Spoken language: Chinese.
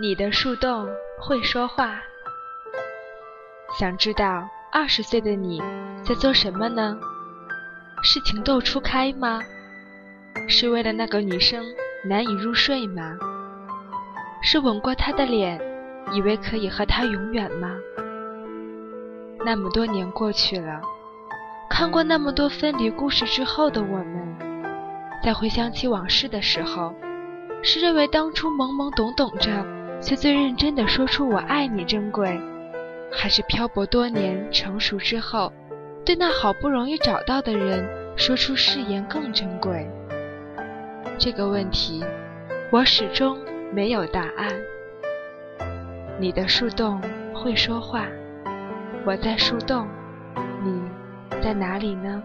你的树洞会说话。想知道二十岁的你在做什么呢？是情窦初开吗？是为了那个女生难以入睡吗？是吻过她的脸，以为可以和她永远吗？那么多年过去了，看过那么多分离故事之后的我们，在回想起往事的时候，是认为当初懵懵懂懂着。却最认真的说出“我爱你”珍贵，还是漂泊多年成熟之后，对那好不容易找到的人说出誓言更珍贵？这个问题，我始终没有答案。你的树洞会说话，我在树洞，你在哪里呢？